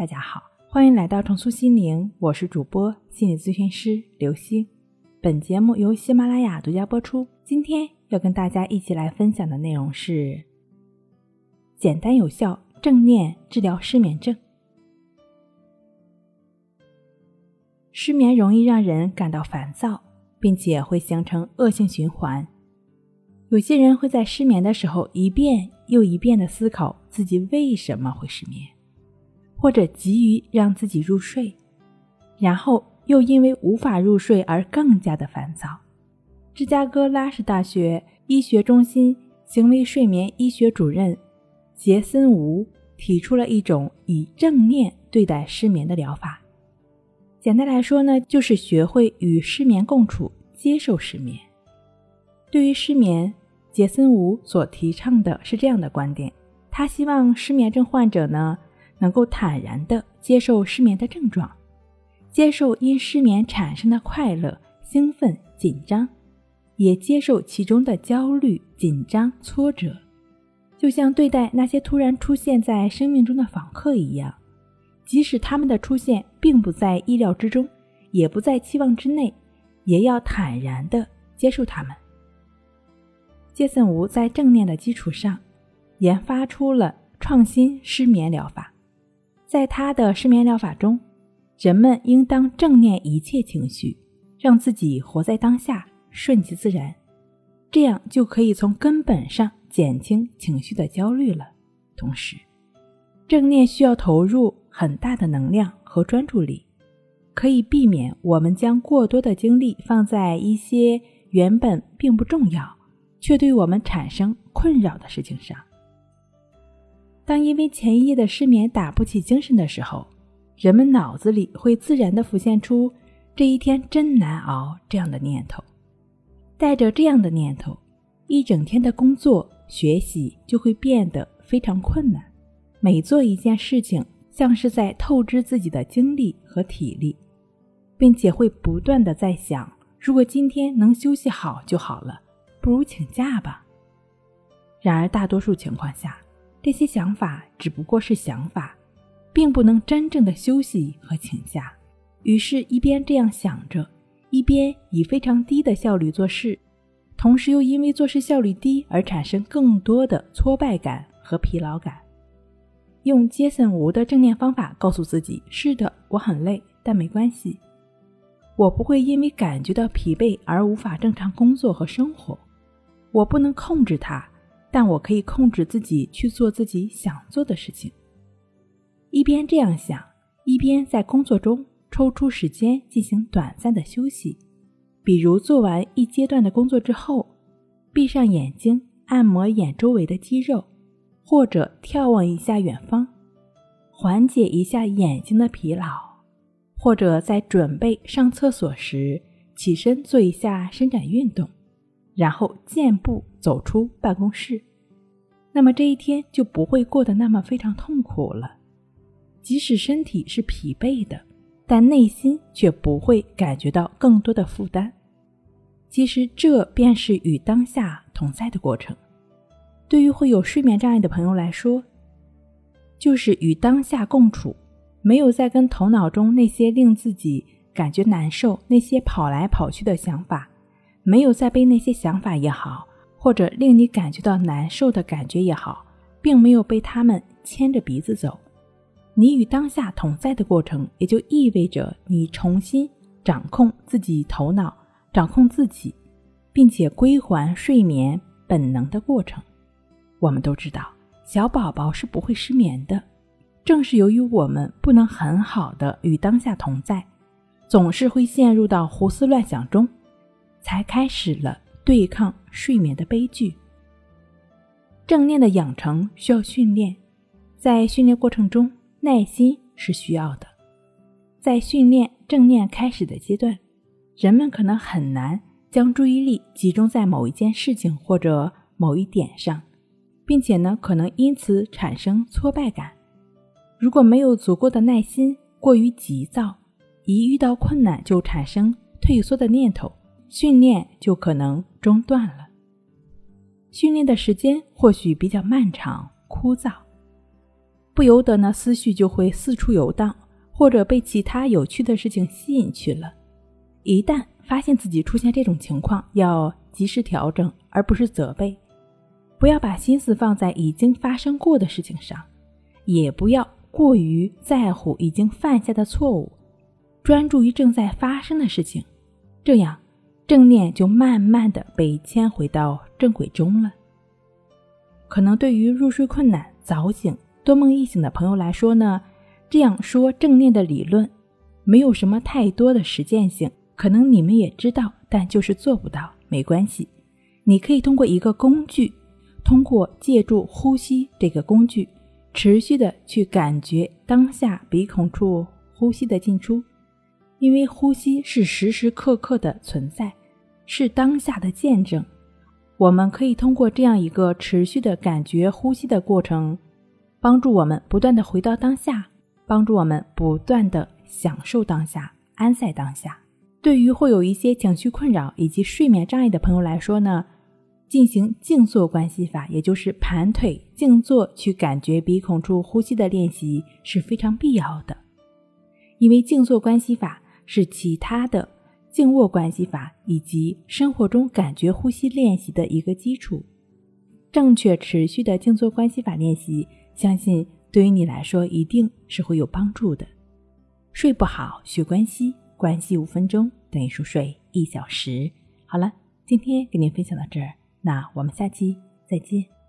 大家好，欢迎来到重塑心灵，我是主播心理咨询师刘星。本节目由喜马拉雅独家播出。今天要跟大家一起来分享的内容是：简单有效正念治疗失眠症。失眠容易让人感到烦躁，并且会形成恶性循环。有些人会在失眠的时候一遍又一遍的思考自己为什么会失眠。或者急于让自己入睡，然后又因为无法入睡而更加的烦躁。芝加哥拉什大学医学中心行为睡眠医学主任杰森·吴提出了一种以正念对待失眠的疗法。简单来说呢，就是学会与失眠共处，接受失眠。对于失眠，杰森·吴所提倡的是这样的观点：他希望失眠症患者呢。能够坦然地接受失眠的症状，接受因失眠产生的快乐、兴奋、紧张，也接受其中的焦虑、紧张、挫折，就像对待那些突然出现在生命中的访客一样，即使他们的出现并不在意料之中，也不在期望之内，也要坦然地接受他们。杰森·吴在正念的基础上，研发出了创新失眠疗法。在他的失眠疗法中，人们应当正念一切情绪，让自己活在当下，顺其自然，这样就可以从根本上减轻情绪的焦虑了。同时，正念需要投入很大的能量和专注力，可以避免我们将过多的精力放在一些原本并不重要却对我们产生困扰的事情上。当因为前一夜的失眠打不起精神的时候，人们脑子里会自然地浮现出“这一天真难熬”这样的念头。带着这样的念头，一整天的工作学习就会变得非常困难。每做一件事情，像是在透支自己的精力和体力，并且会不断地在想：如果今天能休息好就好了，不如请假吧。然而，大多数情况下，这些想法只不过是想法，并不能真正的休息和请假。于是，一边这样想着，一边以非常低的效率做事，同时又因为做事效率低而产生更多的挫败感和疲劳感。用杰森·吴的正念方法告诉自己：“是的，我很累，但没关系，我不会因为感觉到疲惫而无法正常工作和生活。我不能控制它。”但我可以控制自己去做自己想做的事情。一边这样想，一边在工作中抽出时间进行短暂的休息，比如做完一阶段的工作之后，闭上眼睛按摩眼周围的肌肉，或者眺望一下远方，缓解一下眼睛的疲劳；或者在准备上厕所时，起身做一下伸展运动。然后健步走出办公室，那么这一天就不会过得那么非常痛苦了。即使身体是疲惫的，但内心却不会感觉到更多的负担。其实这便是与当下同在的过程。对于会有睡眠障碍的朋友来说，就是与当下共处，没有再跟头脑中那些令自己感觉难受、那些跑来跑去的想法。没有再被那些想法也好，或者令你感觉到难受的感觉也好，并没有被他们牵着鼻子走。你与当下同在的过程，也就意味着你重新掌控自己头脑，掌控自己，并且归还睡眠本能的过程。我们都知道，小宝宝是不会失眠的。正是由于我们不能很好的与当下同在，总是会陷入到胡思乱想中。才开始了对抗睡眠的悲剧。正念的养成需要训练，在训练过程中，耐心是需要的。在训练正念开始的阶段，人们可能很难将注意力集中在某一件事情或者某一点上，并且呢，可能因此产生挫败感。如果没有足够的耐心，过于急躁，一遇到困难就产生退缩的念头。训练就可能中断了。训练的时间或许比较漫长、枯燥，不由得呢思绪就会四处游荡，或者被其他有趣的事情吸引去了。一旦发现自己出现这种情况，要及时调整，而不是责备。不要把心思放在已经发生过的事情上，也不要过于在乎已经犯下的错误，专注于正在发生的事情，这样正念就慢慢的被牵回到正轨中了。可能对于入睡困难、早醒、多梦易醒的朋友来说呢，这样说正念的理论没有什么太多的实践性，可能你们也知道，但就是做不到，没关系，你可以通过一个工具。通过借助呼吸这个工具，持续的去感觉当下鼻孔处呼吸的进出，因为呼吸是时时刻刻的存在，是当下的见证。我们可以通过这样一个持续的感觉呼吸的过程，帮助我们不断的回到当下，帮助我们不断的享受当下，安在当下。对于会有一些情绪困扰以及睡眠障碍的朋友来说呢？进行静坐关系法，也就是盘腿静坐去感觉鼻孔处呼吸的练习是非常必要的。因为静坐关系法是其他的静卧关系法以及生活中感觉呼吸练习的一个基础。正确持续的静坐关系法练习，相信对于你来说一定是会有帮助的。睡不好学关系，关系五分钟等于熟睡一小时。好了，今天跟您分享到这儿。那我们下期再见。